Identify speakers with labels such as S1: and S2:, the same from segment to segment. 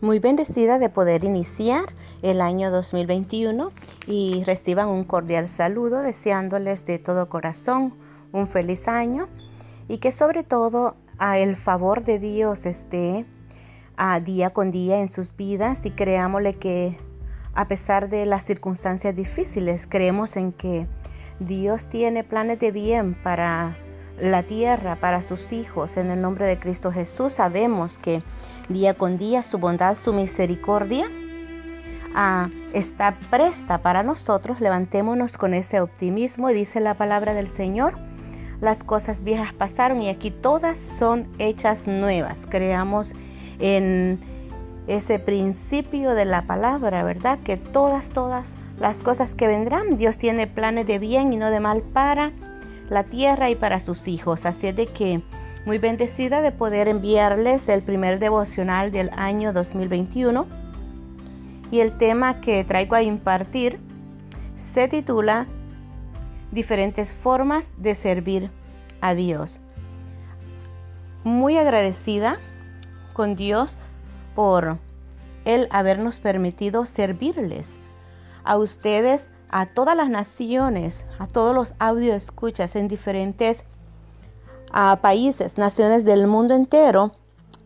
S1: muy bendecida de poder iniciar el año 2021 y reciban un cordial saludo deseándoles de todo corazón un feliz año y que sobre todo a el favor de Dios esté a día con día en sus vidas y creámosle que a pesar de las circunstancias difíciles, creemos en que Dios tiene planes de bien para la tierra, para sus hijos. En el nombre de Cristo Jesús sabemos que día con día su bondad, su misericordia ah, está presta para nosotros. Levantémonos con ese optimismo. Dice la palabra del Señor. Las cosas viejas pasaron y aquí todas son hechas nuevas. Creamos en ese principio de la palabra, ¿verdad? Que todas, todas las cosas que vendrán, Dios tiene planes de bien y no de mal para la tierra y para sus hijos. Así de que muy bendecida de poder enviarles el primer devocional del año 2021. Y el tema que traigo a impartir se titula Diferentes formas de servir a Dios. Muy agradecida con Dios por el habernos permitido servirles a ustedes, a todas las naciones, a todos los audio escuchas en diferentes países, naciones del mundo entero,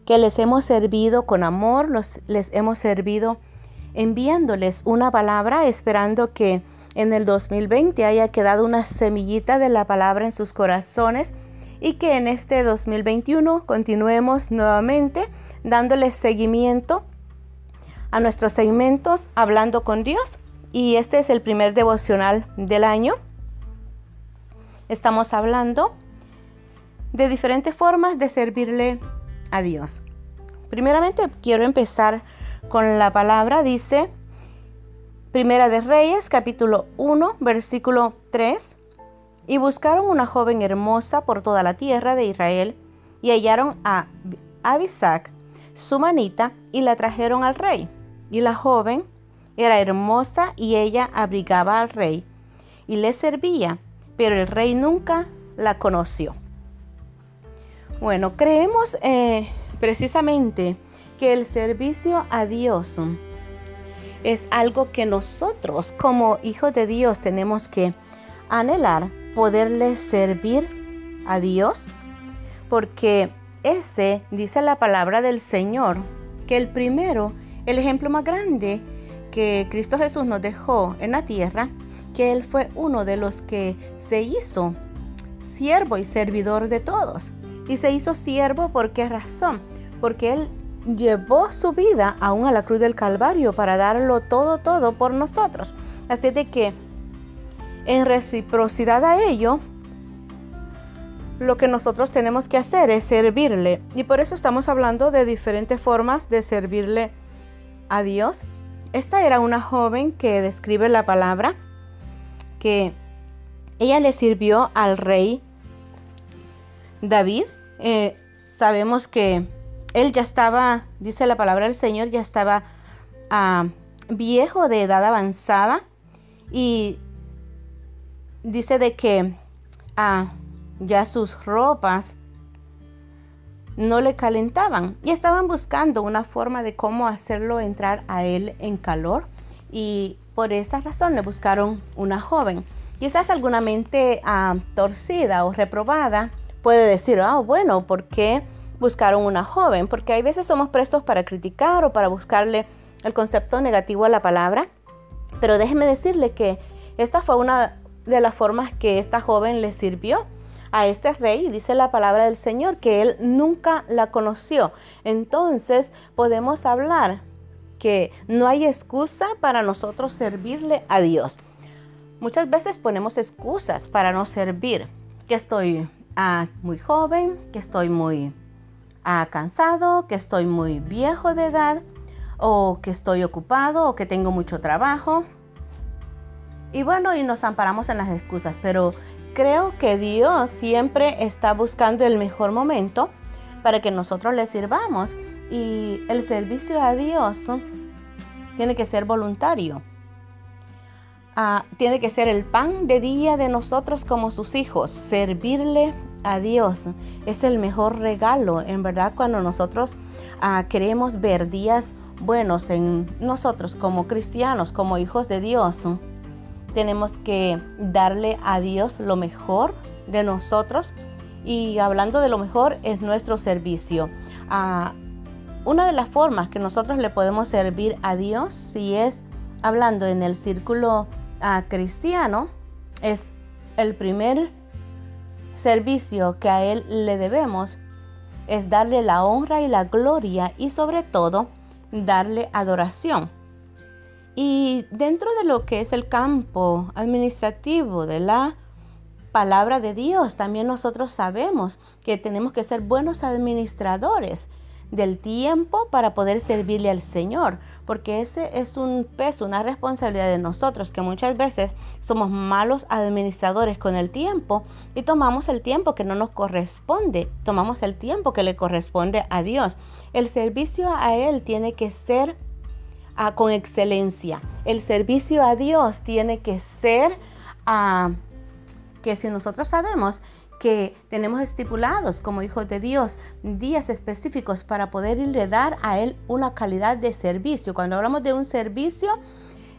S1: que les hemos servido con amor, los, les hemos servido enviándoles una palabra, esperando que en el 2020 haya quedado una semillita de la palabra en sus corazones y que en este 2021 continuemos nuevamente dándoles seguimiento a nuestros segmentos Hablando con Dios y este es el primer devocional del año. Estamos hablando de diferentes formas de servirle a Dios. Primeramente quiero empezar con la palabra, dice Primera de Reyes, capítulo 1, versículo 3. Y buscaron una joven hermosa por toda la tierra de Israel y hallaron a Abisac, su manita, y la trajeron al rey. Y la joven era hermosa y ella abrigaba al rey y le servía, pero el rey nunca la conoció. Bueno, creemos eh, precisamente que el servicio a Dios es algo que nosotros como hijos de Dios tenemos que anhelar, poderle servir a Dios, porque ese dice la palabra del Señor, que el primero, el ejemplo más grande que Cristo Jesús nos dejó en la tierra, que Él fue uno de los que se hizo siervo y servidor de todos. Y se hizo siervo por qué razón? Porque Él llevó su vida aún a la cruz del Calvario para darlo todo, todo por nosotros. Así de que en reciprocidad a ello, lo que nosotros tenemos que hacer es servirle. Y por eso estamos hablando de diferentes formas de servirle a Dios esta era una joven que describe la palabra que ella le sirvió al rey David. Eh, sabemos que él ya estaba, dice la palabra del Señor, ya estaba ah, viejo de edad avanzada y dice de que ah, ya sus ropas no le calentaban y estaban buscando una forma de cómo hacerlo entrar a él en calor y por esa razón le buscaron una joven. Quizás alguna mente ah, torcida o reprobada puede decir, ah, bueno, ¿por qué buscaron una joven? Porque hay veces somos prestos para criticar o para buscarle el concepto negativo a la palabra. Pero déjeme decirle que esta fue una de las formas que esta joven le sirvió a este rey, dice la palabra del Señor, que él nunca la conoció. Entonces podemos hablar que no hay excusa para nosotros servirle a Dios. Muchas veces ponemos excusas para no servir, que estoy ah, muy joven, que estoy muy ah, cansado, que estoy muy viejo de edad, o que estoy ocupado, o que tengo mucho trabajo. Y bueno, y nos amparamos en las excusas, pero Creo que Dios siempre está buscando el mejor momento para que nosotros le sirvamos y el servicio a Dios tiene que ser voluntario. Ah, tiene que ser el pan de día de nosotros como sus hijos. Servirle a Dios es el mejor regalo, en verdad, cuando nosotros ah, queremos ver días buenos en nosotros como cristianos, como hijos de Dios. Tenemos que darle a Dios lo mejor de nosotros y hablando de lo mejor es nuestro servicio. Ah, una de las formas que nosotros le podemos servir a Dios, si es hablando en el círculo ah, cristiano, es el primer servicio que a Él le debemos, es darle la honra y la gloria y sobre todo darle adoración. Y dentro de lo que es el campo administrativo de la palabra de Dios, también nosotros sabemos que tenemos que ser buenos administradores del tiempo para poder servirle al Señor, porque ese es un peso, una responsabilidad de nosotros, que muchas veces somos malos administradores con el tiempo y tomamos el tiempo que no nos corresponde, tomamos el tiempo que le corresponde a Dios. El servicio a Él tiene que ser ah, con excelencia, el servicio a Dios tiene que ser... ah, que si nosotros sabemos que tenemos estipulados como hijos de Dios días específicos para poder irle dar a Él una calidad de servicio. Cuando hablamos de un servicio,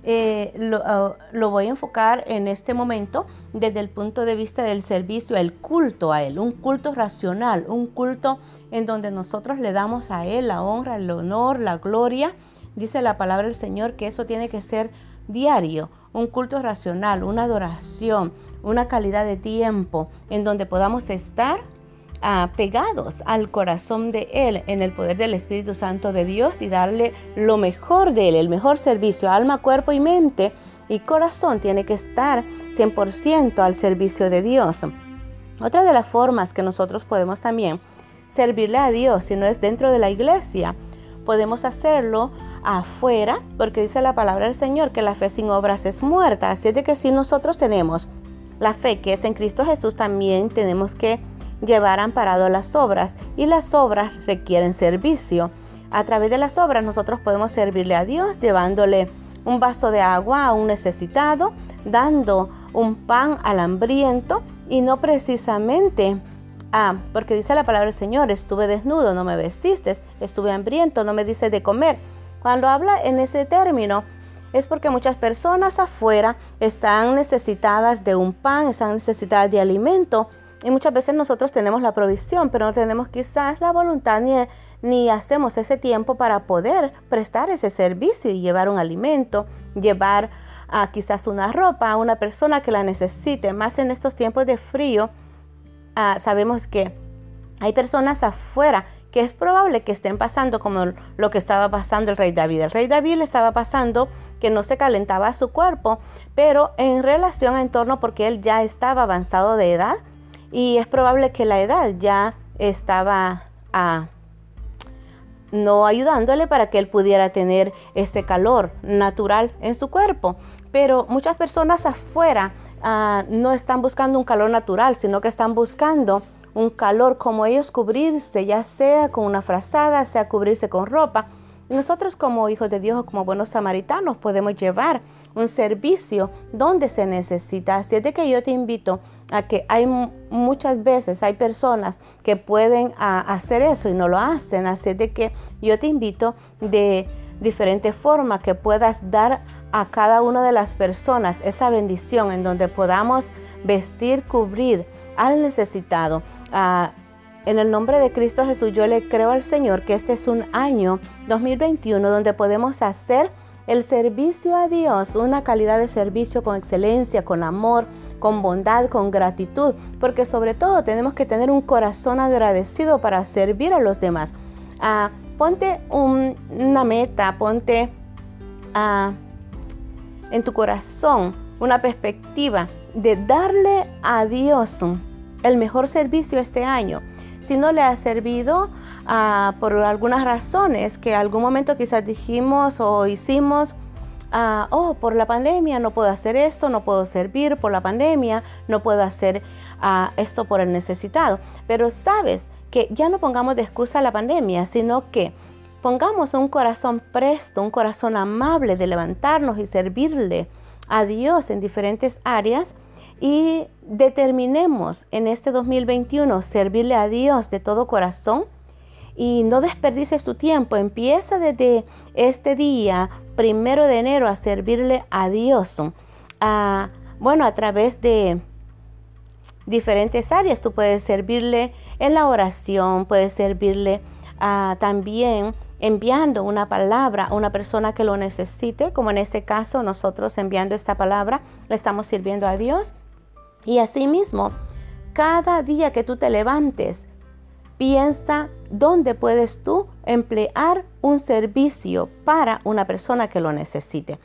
S1: eh, uh, lo, voy a enfocar en este momento desde el punto de vista del servicio, el culto a Él, un culto racional, un culto en donde nosotros le damos a Él la honra, el honor, la gloria. Dice la palabra del Señor que eso tiene que ser diario, un culto racional, una adoración, una calidad de tiempo en donde podamos estar apegados ah, al corazón de Él en el poder del Espíritu Santo de Dios y darle lo mejor de Él, el mejor servicio, alma, cuerpo y mente y corazón tiene que estar 100% al servicio de Dios. Otra de las formas que nosotros podemos también servirle a Dios, si no es dentro de la iglesia, podemos hacerlo afuera, porque dice la palabra del Señor que la fe sin obras es muerta. Así es de que si nosotros tenemos la fe que es en Cristo Jesús, también tenemos que llevar amparado las obras y las obras requieren servicio. A través de las obras nosotros podemos servirle a Dios llevándole un vaso de agua a un necesitado, dando un pan al hambriento y no precisamente Ah, porque dice la palabra del Señor, estuve desnudo, no me vestiste, estuve hambriento, no me dice de comer. Cuando habla en ese término, es porque muchas personas afuera están necesitadas de un pan, están necesitadas de alimento y muchas veces nosotros tenemos la provisión, pero no tenemos quizás la voluntad ni, ni hacemos ese tiempo para poder prestar ese servicio y llevar un alimento, llevar a quizás una ropa a una persona que la necesite. Más en estos tiempos de frío, ah, sabemos que hay personas afuera que es probable que estén pasando como lo que estaba pasando el rey David. El rey David le estaba pasando que no se calentaba su cuerpo, pero en relación a entorno porque él ya estaba avanzado de edad y es probable que la edad ya estaba ah, no ayudándole para que él pudiera tener ese calor natural en su cuerpo. Pero muchas personas afuera ah, no están buscando un calor natural, sino que están buscando un calor como ellos cubrirse, ya sea con una frazada, sea cubrirse con ropa. Nosotros como hijos de Dios como buenos samaritanos podemos llevar un servicio donde se necesita. Así es de que yo te invito a que hay muchas veces, hay personas que pueden hacer eso y no lo hacen. Así es de que yo te invito de diferente forma que puedas dar a cada una de las personas esa bendición en donde podamos vestir, cubrir al necesitado Ah, en el nombre de Cristo Jesús, yo le creo al Señor que este es un año 2021 donde podemos hacer el servicio a Dios, una calidad de servicio con excelencia, con amor, con bondad, con gratitud, porque sobre todo tenemos que tener un corazón agradecido para servir a los demás. Ah, ponte una meta, ponte ah, en tu corazón una perspectiva de darle a Dios el mejor servicio este año. Si no le ha servido ah, por algunas razones que algún momento quizás dijimos o hicimos, ah, oh, por la pandemia no puedo hacer esto, no puedo servir por la pandemia, no puedo hacer ah, esto por el necesitado. Pero sabes que ya no pongamos de excusa la pandemia, sino que pongamos un corazón presto, un corazón amable de levantarnos y servirle a Dios en diferentes áreas y determinemos en este 2021 servirle a Dios de todo corazón y no desperdices tu tiempo. Empieza desde este día, primero de enero, a servirle a Dios. A, bueno, a través de diferentes áreas. Tú puedes servirle en la oración, puedes servirle ah, también enviando una palabra a una persona que lo necesite, como en este caso nosotros enviando esta palabra, le estamos sirviendo a Dios. Y asimismo, cada día que tú te levantes, piensa dónde puedes tú emplear un servicio para una persona que lo necesite.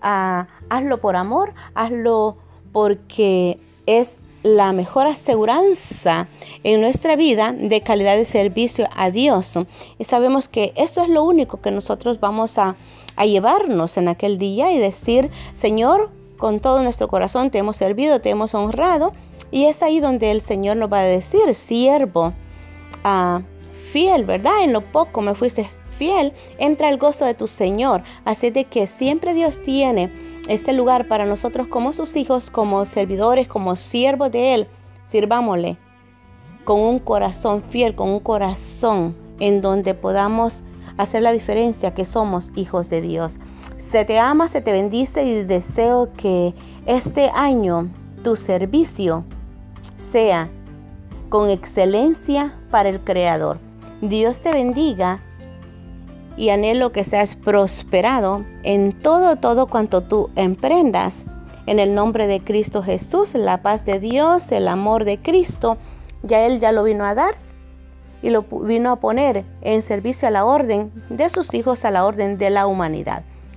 S1: Ah, hazlo por amor, hazlo porque es la mejor aseguranza en nuestra vida de calidad de servicio a Dios. Y sabemos que eso es lo único que nosotros vamos a, a llevarnos en aquel día y decir, Señor, con todo nuestro corazón te hemos servido, te hemos honrado. Y es ahí donde el Señor nos va a decir, siervo, ah, fiel, ¿verdad? En lo poco me fuiste fiel, entra el gozo de tu Señor. Así de que siempre Dios tiene este lugar para nosotros como sus hijos, como servidores, como siervos de Él. Sirvámosle con un corazón fiel, con un corazón en donde podamos hacer la diferencia que somos hijos de Dios. Se te ama, se te bendice y deseo que este año tu servicio sea con excelencia para el Creador. Dios te bendiga y anhelo que seas prosperado en todo, todo cuanto tú emprendas. En el nombre de Cristo Jesús, la paz de Dios, el amor de Cristo, ya Él ya lo vino a dar y lo vino a poner en servicio a la orden de sus hijos, a la orden de la humanidad.